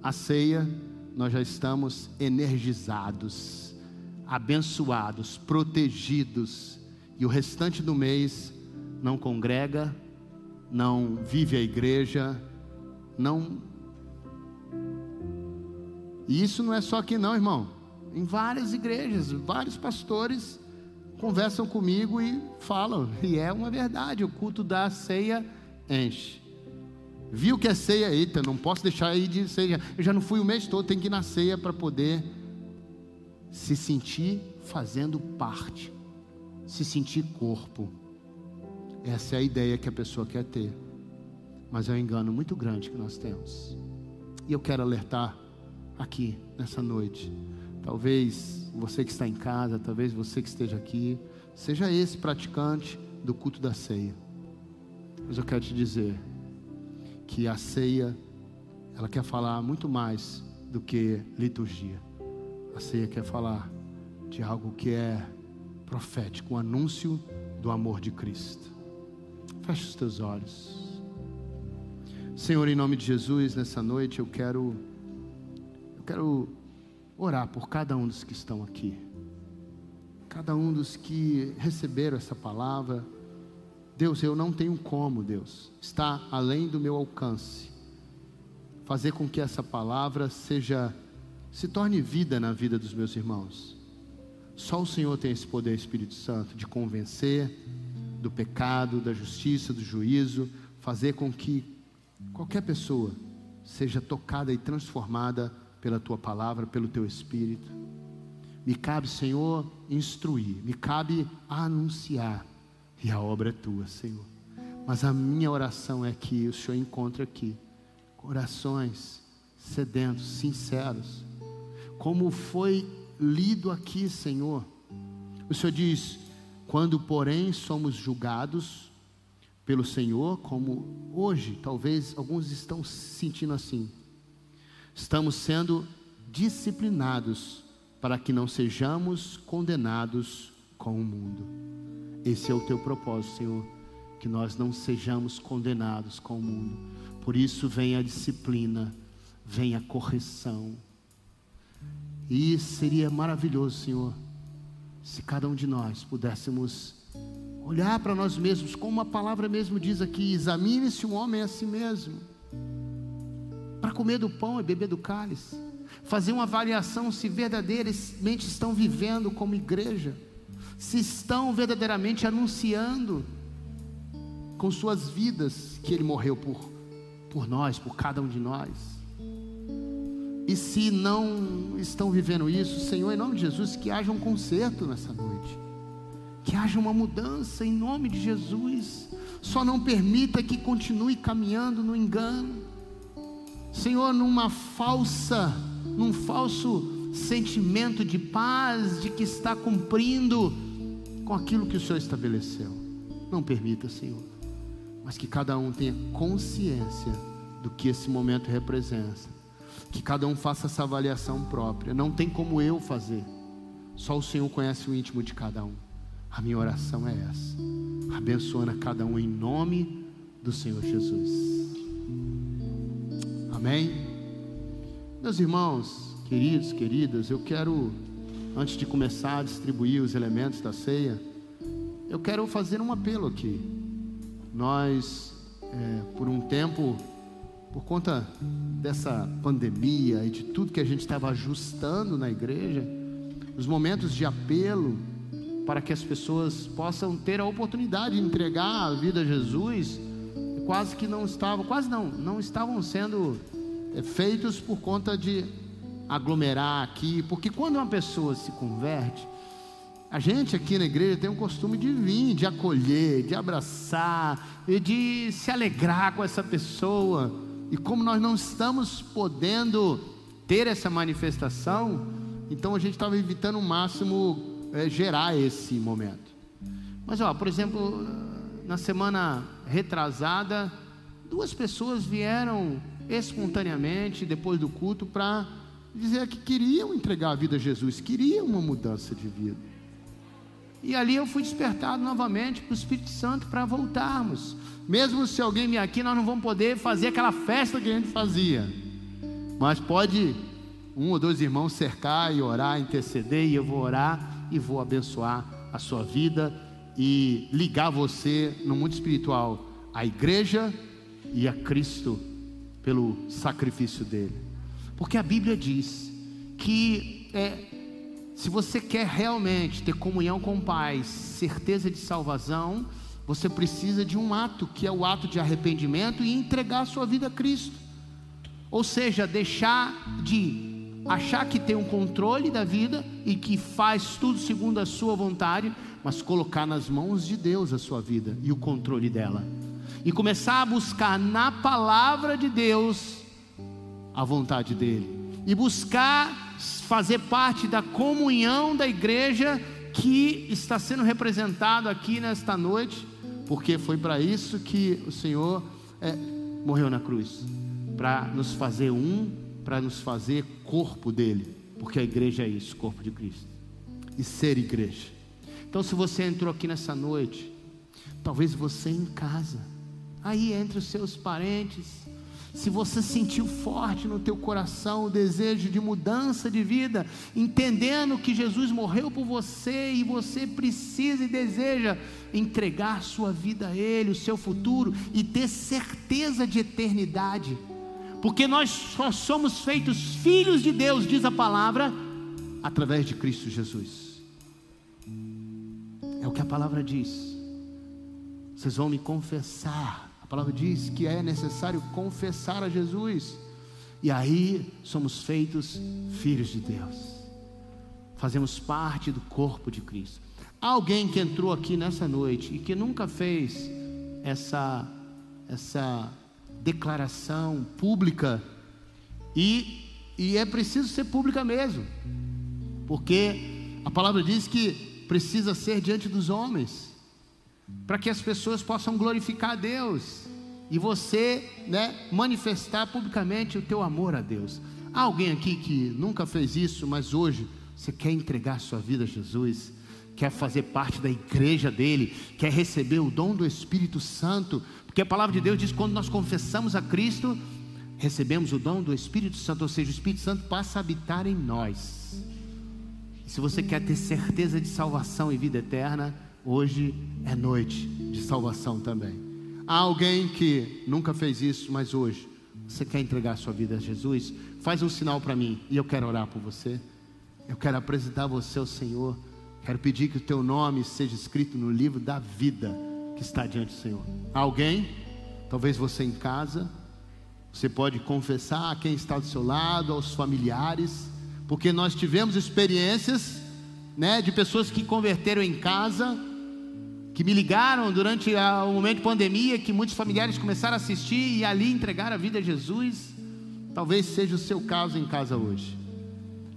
a ceia, nós já estamos energizados, abençoados, protegidos, e o restante do mês não congrega, não vive a igreja, não. E isso não é só aqui, não, irmão. Em várias igrejas, vários pastores conversam comigo e falam, e é uma verdade: o culto da ceia enche. Viu que é ceia, eita, não posso deixar aí de ceia. Eu já não fui o mês todo, tem que ir na ceia para poder se sentir fazendo parte, se sentir corpo. Essa é a ideia que a pessoa quer ter. Mas é um engano muito grande que nós temos. E eu quero alertar aqui nessa noite. Talvez você que está em casa, talvez você que esteja aqui, seja esse praticante do culto da ceia. Mas eu quero te dizer que a ceia, ela quer falar muito mais do que liturgia. A ceia quer falar de algo que é profético, um anúncio do amor de Cristo. Feche os teus olhos. Senhor, em nome de Jesus, nessa noite eu quero eu quero orar por cada um dos que estão aqui. Cada um dos que receberam essa palavra. Deus, eu não tenho como, Deus, está além do meu alcance. Fazer com que essa palavra seja se torne vida na vida dos meus irmãos. Só o Senhor tem esse poder, Espírito Santo, de convencer, do pecado, da justiça, do juízo, fazer com que qualquer pessoa seja tocada e transformada pela tua palavra, pelo teu espírito. Me cabe, Senhor, instruir, me cabe anunciar, e a obra é tua, Senhor. Mas a minha oração é que o Senhor encontre aqui corações sedentos, sinceros, como foi lido aqui, Senhor. O Senhor diz: quando, porém, somos julgados pelo Senhor, como hoje, talvez alguns estão se sentindo assim, estamos sendo disciplinados para que não sejamos condenados com o mundo. Esse é o teu propósito, Senhor, que nós não sejamos condenados com o mundo. Por isso vem a disciplina, vem a correção. E seria maravilhoso, Senhor, se cada um de nós pudéssemos olhar para nós mesmos, como a palavra mesmo diz aqui: examine-se um homem a si mesmo, comer do pão e beber do cálice, fazer uma avaliação se verdadeiramente estão vivendo como igreja, se estão verdadeiramente anunciando com suas vidas que Ele morreu por, por nós, por cada um de nós. E se não estão vivendo isso, Senhor, em nome de Jesus, que haja um conserto nessa noite. Que haja uma mudança em nome de Jesus. Só não permita que continue caminhando no engano. Senhor, numa falsa, num falso sentimento de paz, de que está cumprindo com aquilo que o Senhor estabeleceu. Não permita, Senhor. Mas que cada um tenha consciência do que esse momento representa que cada um faça essa avaliação própria. Não tem como eu fazer. Só o Senhor conhece o íntimo de cada um. A minha oração é essa. Abençoando a cada um em nome do Senhor Jesus. Amém. Meus irmãos, queridos, queridas, eu quero, antes de começar a distribuir os elementos da ceia, eu quero fazer um apelo aqui. Nós, é, por um tempo, por conta dessa pandemia e de tudo que a gente estava ajustando na igreja, os momentos de apelo para que as pessoas possam ter a oportunidade de entregar a vida a Jesus, quase que não estavam, quase não, não estavam sendo é, feitos por conta de aglomerar aqui, porque quando uma pessoa se converte, a gente aqui na igreja tem um costume de vir, de acolher, de abraçar, e de se alegrar com essa pessoa. E como nós não estamos podendo ter essa manifestação, então a gente estava evitando o máximo é, gerar esse momento. Mas, ó, por exemplo, na semana retrasada, duas pessoas vieram espontaneamente depois do culto para dizer que queriam entregar a vida a Jesus, queriam uma mudança de vida. E ali eu fui despertado novamente para o Espírito Santo para voltarmos. Mesmo se alguém vir aqui, nós não vamos poder fazer aquela festa que a gente fazia. Mas pode um ou dois irmãos cercar e orar, interceder, e eu vou orar e vou abençoar a sua vida e ligar você no mundo espiritual à igreja e a Cristo pelo sacrifício dele. Porque a Bíblia diz que é, se você quer realmente ter comunhão com o Pai, certeza de salvação, você precisa de um ato, que é o ato de arrependimento e entregar a sua vida a Cristo. Ou seja, deixar de achar que tem um controle da vida e que faz tudo segundo a sua vontade, mas colocar nas mãos de Deus a sua vida e o controle dela. E começar a buscar na palavra de Deus a vontade dele. E buscar fazer parte da comunhão da igreja que está sendo representado aqui nesta noite, porque foi para isso que o Senhor é, morreu na cruz para nos fazer um, para nos fazer corpo dele, porque a igreja é isso, corpo de Cristo, e ser igreja. Então, se você entrou aqui nessa noite, talvez você em casa, aí entre os seus parentes, se você sentiu forte no teu coração o desejo de mudança de vida, entendendo que Jesus morreu por você e você precisa e deseja entregar sua vida a Ele, o seu futuro e ter certeza de eternidade, porque nós só somos feitos filhos de Deus, diz a palavra, através de Cristo Jesus. É o que a palavra diz. Vocês vão me confessar a palavra diz que é necessário confessar a Jesus. E aí somos feitos filhos de Deus. Fazemos parte do corpo de Cristo. Alguém que entrou aqui nessa noite e que nunca fez essa essa declaração pública e e é preciso ser pública mesmo. Porque a palavra diz que precisa ser diante dos homens para que as pessoas possam glorificar a Deus e você, né, manifestar publicamente o teu amor a Deus. Há alguém aqui que nunca fez isso, mas hoje você quer entregar sua vida a Jesus, quer fazer parte da igreja dele, quer receber o dom do Espírito Santo, porque a palavra de Deus diz que quando nós confessamos a Cristo, recebemos o dom do Espírito Santo, ou seja, o Espírito Santo passa a habitar em nós. Se você quer ter certeza de salvação e vida eterna, Hoje é noite de salvação também. Há alguém que nunca fez isso, mas hoje você quer entregar sua vida a Jesus? Faz um sinal para mim e eu quero orar por você. Eu quero apresentar você ao Senhor. Quero pedir que o teu nome seja escrito no livro da vida que está diante do Senhor. Há alguém? Talvez você em casa. Você pode confessar a quem está do seu lado, aos familiares, porque nós tivemos experiências, né, de pessoas que converteram em casa que me ligaram durante o momento de pandemia, que muitos familiares começaram a assistir e ali entregaram a vida a Jesus. Talvez seja o seu caso em casa hoje.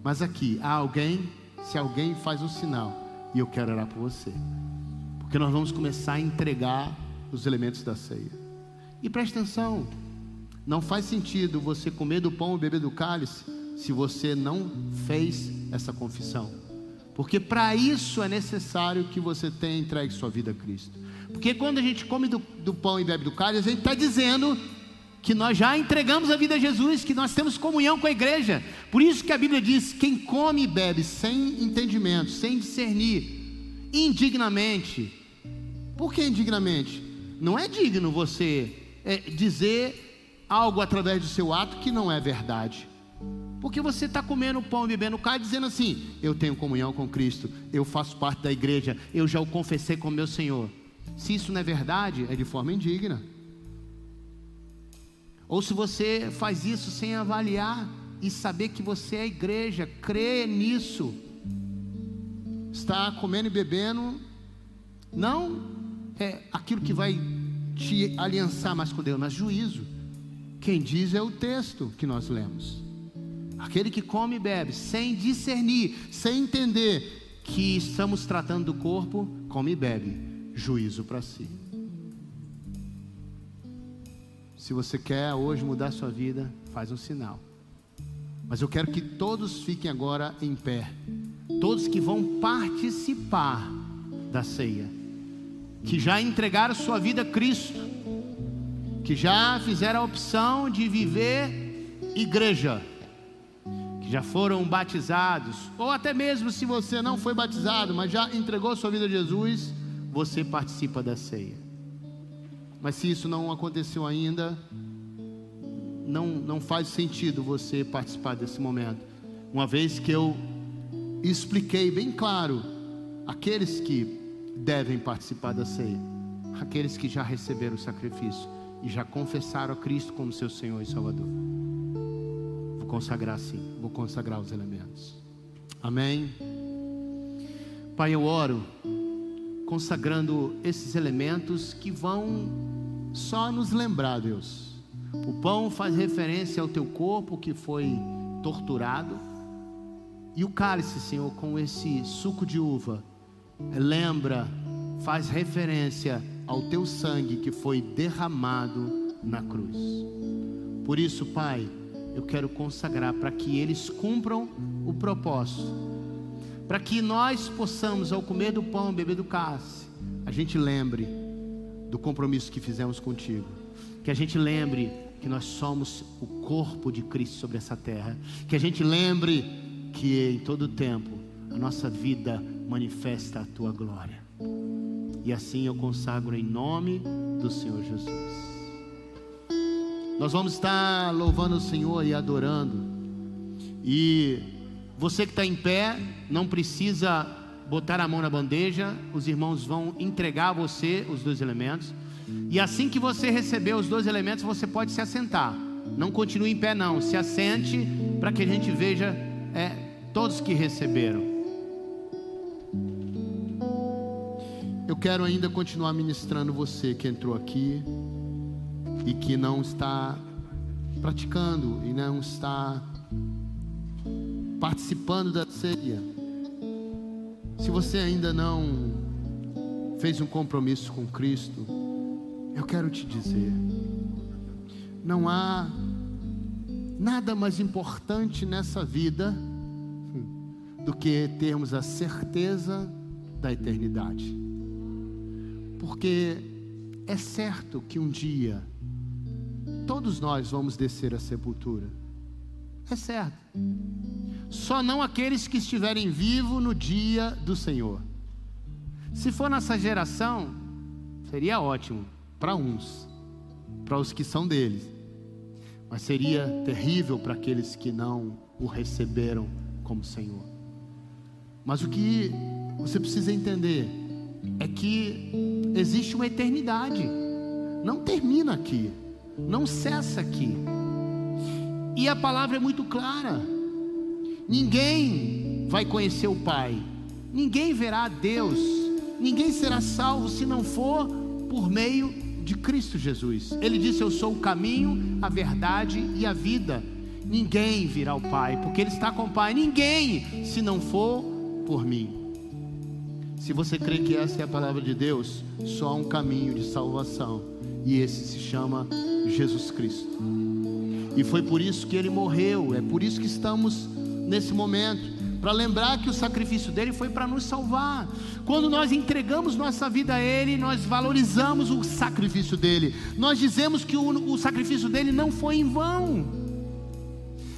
Mas aqui, há alguém, se alguém faz um sinal, e eu quero orar por você. Porque nós vamos começar a entregar os elementos da ceia. E preste atenção, não faz sentido você comer do pão e beber do cálice se você não fez essa confissão. Porque para isso é necessário que você tenha entregue sua vida a Cristo. Porque quando a gente come do, do pão e bebe do cálice, a gente está dizendo que nós já entregamos a vida a Jesus, que nós temos comunhão com a igreja. Por isso que a Bíblia diz: quem come e bebe sem entendimento, sem discernir, indignamente. Por que indignamente? Não é digno você é, dizer algo através do seu ato que não é verdade. Porque você está comendo pão e bebendo carne, dizendo assim: Eu tenho comunhão com Cristo, eu faço parte da igreja, eu já o confessei como meu Senhor. Se isso não é verdade, é de forma indigna. Ou se você faz isso sem avaliar e saber que você é igreja, crê nisso, está comendo e bebendo, não é aquilo que vai te aliançar mais com Deus, mas juízo. Quem diz é o texto que nós lemos. Aquele que come e bebe sem discernir, sem entender que estamos tratando do corpo, come e bebe, juízo para si. Se você quer hoje mudar sua vida, faz um sinal. Mas eu quero que todos fiquem agora em pé. Todos que vão participar da ceia, que já entregaram sua vida a Cristo, que já fizeram a opção de viver igreja, já foram batizados, ou até mesmo se você não foi batizado, mas já entregou sua vida a Jesus, você participa da ceia. Mas se isso não aconteceu ainda, não, não faz sentido você participar desse momento. Uma vez que eu expliquei bem claro aqueles que devem participar da ceia, aqueles que já receberam o sacrifício e já confessaram a Cristo como seu Senhor e Salvador. Consagrar sim, vou consagrar os elementos. Amém. Pai, eu oro consagrando esses elementos que vão só nos lembrar, Deus. O pão faz referência ao teu corpo que foi torturado, e o cálice, Senhor, com esse suco de uva, lembra, faz referência ao teu sangue que foi derramado na cruz. Por isso, Pai, eu quero consagrar para que eles cumpram o propósito para que nós possamos, ao comer do pão, beber do cálice, a gente lembre do compromisso que fizemos contigo, que a gente lembre que nós somos o corpo de Cristo sobre essa terra, que a gente lembre que em todo tempo a nossa vida manifesta a tua glória. E assim eu consagro em nome do Senhor Jesus. Nós vamos estar louvando o Senhor e adorando. E você que está em pé, não precisa botar a mão na bandeja, os irmãos vão entregar a você os dois elementos. E assim que você receber os dois elementos, você pode se assentar. Não continue em pé, não. Se assente para que a gente veja é, todos que receberam. Eu quero ainda continuar ministrando você que entrou aqui e que não está praticando e não está participando da ceia, se você ainda não fez um compromisso com Cristo, eu quero te dizer: não há nada mais importante nessa vida do que termos a certeza da eternidade. Porque é certo que um dia todos nós vamos descer à sepultura. É certo. Só não aqueles que estiverem vivos no dia do Senhor. Se for nessa geração, seria ótimo para uns, para os que são deles. Mas seria terrível para aqueles que não o receberam como Senhor. Mas o que você precisa entender é que existe uma eternidade. Não termina aqui, não cessa aqui. E a palavra é muito clara. Ninguém vai conhecer o Pai, ninguém verá Deus, ninguém será salvo se não for por meio de Cristo Jesus. Ele disse: Eu sou o caminho, a verdade e a vida. Ninguém virá ao Pai, porque Ele está com o Pai. Ninguém, se não for por mim. Se você crê que essa é a palavra de Deus, só há um caminho de salvação, e esse se chama Jesus Cristo. E foi por isso que ele morreu, é por isso que estamos nesse momento, para lembrar que o sacrifício dele foi para nos salvar. Quando nós entregamos nossa vida a ele, nós valorizamos o sacrifício dele. Nós dizemos que o, o sacrifício dele não foi em vão.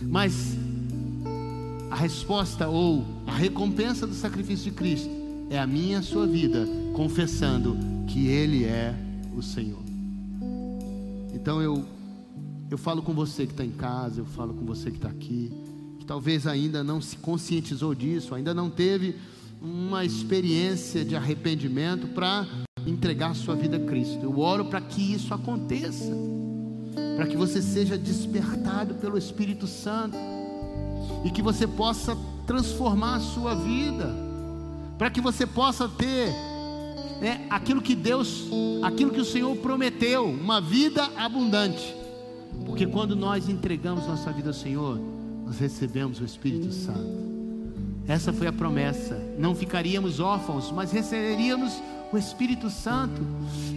Mas a resposta ou a recompensa do sacrifício de Cristo é a minha e a sua vida confessando que ele é o Senhor. Então eu eu falo com você que está em casa, eu falo com você que está aqui que talvez ainda não se conscientizou disso, ainda não teve uma experiência de arrependimento para entregar sua vida a Cristo. Eu oro para que isso aconteça, para que você seja despertado pelo Espírito Santo e que você possa transformar a sua vida, para que você possa ter né, aquilo que Deus, aquilo que o Senhor prometeu, uma vida abundante. Porque quando nós entregamos nossa vida ao Senhor, nós recebemos o Espírito Santo. Essa foi a promessa. Não ficaríamos órfãos, mas receberíamos o Espírito Santo.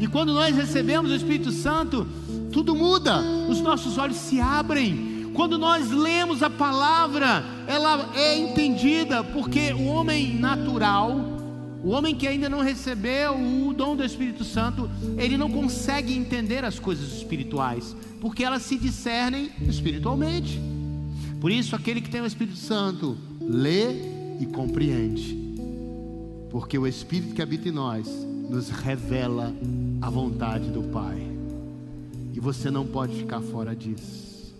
E quando nós recebemos o Espírito Santo, tudo muda, os nossos olhos se abrem. Quando nós lemos a palavra, ela é entendida, porque o homem natural, o homem que ainda não recebeu o dom do Espírito Santo, ele não consegue entender as coisas espirituais, porque elas se discernem espiritualmente. Por isso, aquele que tem o Espírito Santo lê e compreende, porque o Espírito que habita em nós nos revela a vontade do Pai, e você não pode ficar fora disso.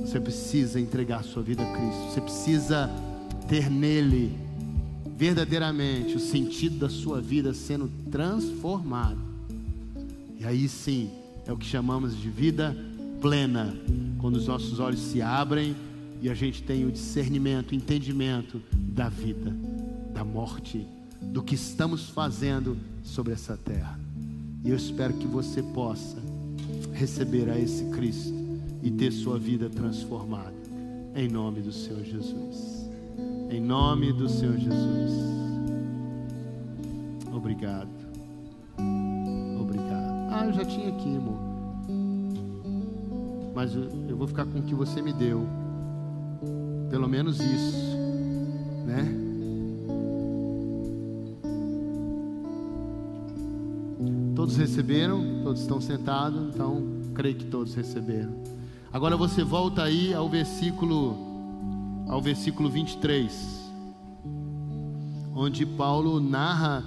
Você precisa entregar sua vida a Cristo, você precisa ter nele verdadeiramente o sentido da sua vida sendo transformado, e aí sim é o que chamamos de vida plena, quando os nossos olhos se abrem e a gente tem o discernimento, o entendimento da vida, da morte, do que estamos fazendo sobre essa terra. E eu espero que você possa receber a esse Cristo e ter sua vida transformada. Em nome do Senhor Jesus. Em nome do Senhor Jesus. Obrigado. Obrigado. Ah, eu já tinha aqui, amor mas eu vou ficar com o que você me deu. Pelo menos isso, né? Todos receberam, todos estão sentados, então creio que todos receberam. Agora você volta aí ao versículo ao versículo 23, onde Paulo narra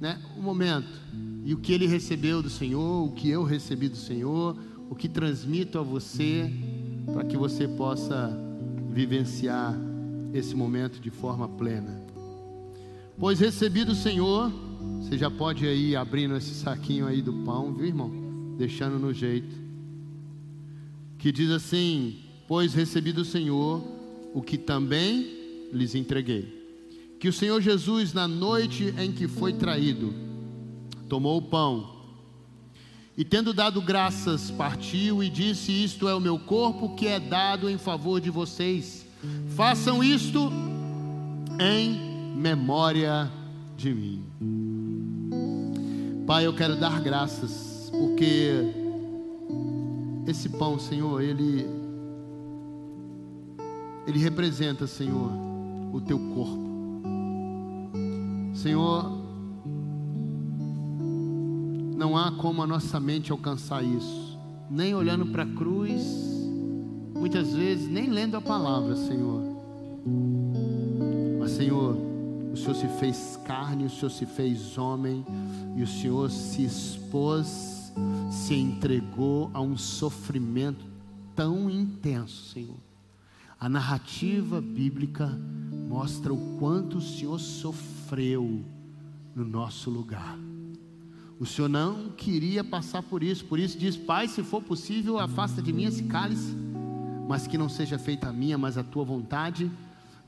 né, o momento e o que ele recebeu do Senhor, o que eu recebi do Senhor, o que transmito a você, para que você possa vivenciar esse momento de forma plena. Pois recebi do Senhor, você já pode ir abrindo esse saquinho aí do pão, viu irmão? Deixando no jeito. Que diz assim: Pois recebi do Senhor o que também lhes entreguei. Que o Senhor Jesus, na noite em que foi traído, tomou o pão e tendo dado graças, partiu e disse: Isto é o meu corpo que é dado em favor de vocês. Façam isto em memória de mim. Pai, eu quero dar graças, porque esse pão, Senhor, ele ele representa, Senhor, o teu corpo. Senhor, não há como a nossa mente alcançar isso, nem olhando para a cruz, muitas vezes nem lendo a palavra, Senhor. Mas, Senhor, o Senhor se fez carne, o Senhor se fez homem, e o Senhor se expôs, se entregou a um sofrimento tão intenso, Senhor. A narrativa bíblica mostra o quanto o Senhor sofreu no nosso lugar. O Senhor não queria passar por isso, por isso diz: Pai, se for possível, afasta de mim esse cálice, mas que não seja feita a minha, mas a tua vontade.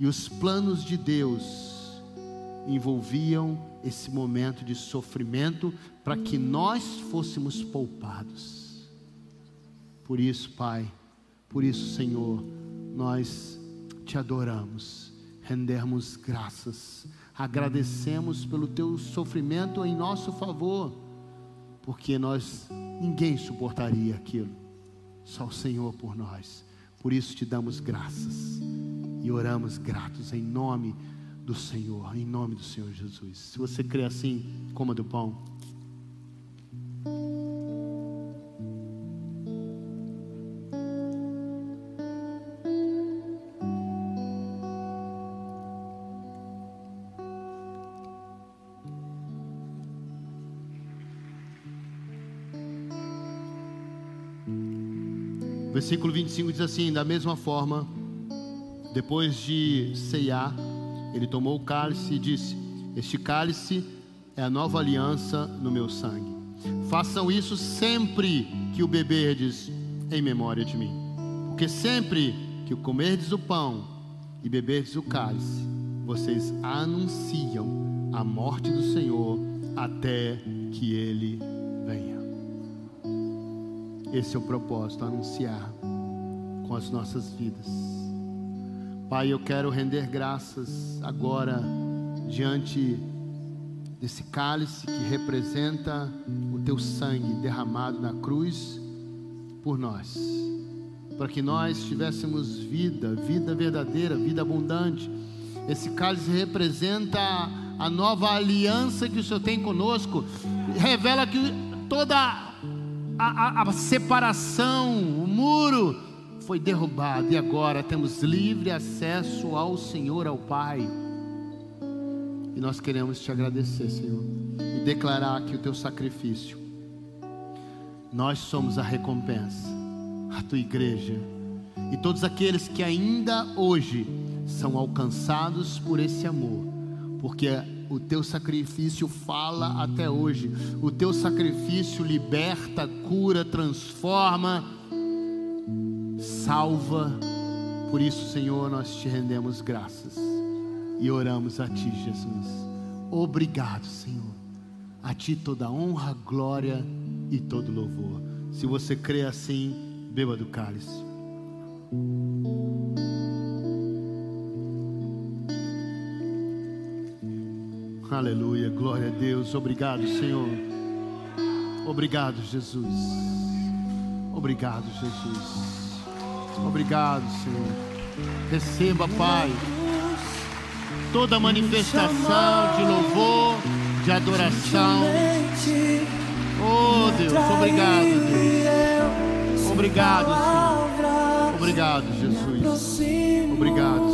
E os planos de Deus envolviam esse momento de sofrimento para que nós fôssemos poupados. Por isso, Pai, por isso, Senhor, nós te adoramos, rendemos graças agradecemos pelo teu sofrimento em nosso favor, porque nós ninguém suportaria aquilo, só o Senhor por nós. Por isso te damos graças e oramos gratos em nome do Senhor, em nome do Senhor Jesus. Se você crê assim, coma do pão. Versículo 25 diz assim: Da mesma forma, depois de ceiar, ele tomou o cálice e disse: Este cálice é a nova aliança no meu sangue. Façam isso sempre que o beberdes em memória de mim. Porque sempre que o comerdes o pão e beberdes o cálice, vocês anunciam a morte do Senhor até que ele venha. Esse é o propósito, anunciar com as nossas vidas. Pai, eu quero render graças agora diante desse cálice que representa o teu sangue derramado na cruz por nós, para que nós tivéssemos vida, vida verdadeira, vida abundante. Esse cálice representa a nova aliança que o Senhor tem conosco, revela que toda a, a, a separação, o muro foi derrubado e agora temos livre acesso ao Senhor, ao Pai. E nós queremos te agradecer, Senhor, e declarar que o teu sacrifício, nós somos a recompensa, a tua igreja, e todos aqueles que ainda hoje são alcançados por esse amor, porque o teu sacrifício fala até hoje. O teu sacrifício liberta, cura, transforma, salva. Por isso, Senhor, nós te rendemos graças e oramos a ti, Jesus. Obrigado, Senhor. A ti toda honra, glória e todo louvor. Se você crê assim, beba do cálice. Aleluia, glória a Deus. Obrigado, Senhor. Obrigado, Jesus. Obrigado, Jesus. Obrigado, Senhor. Receba, Pai, toda manifestação de louvor, de adoração. Oh, Deus, obrigado, Deus. Obrigado, Senhor. Obrigado, Jesus. Obrigado,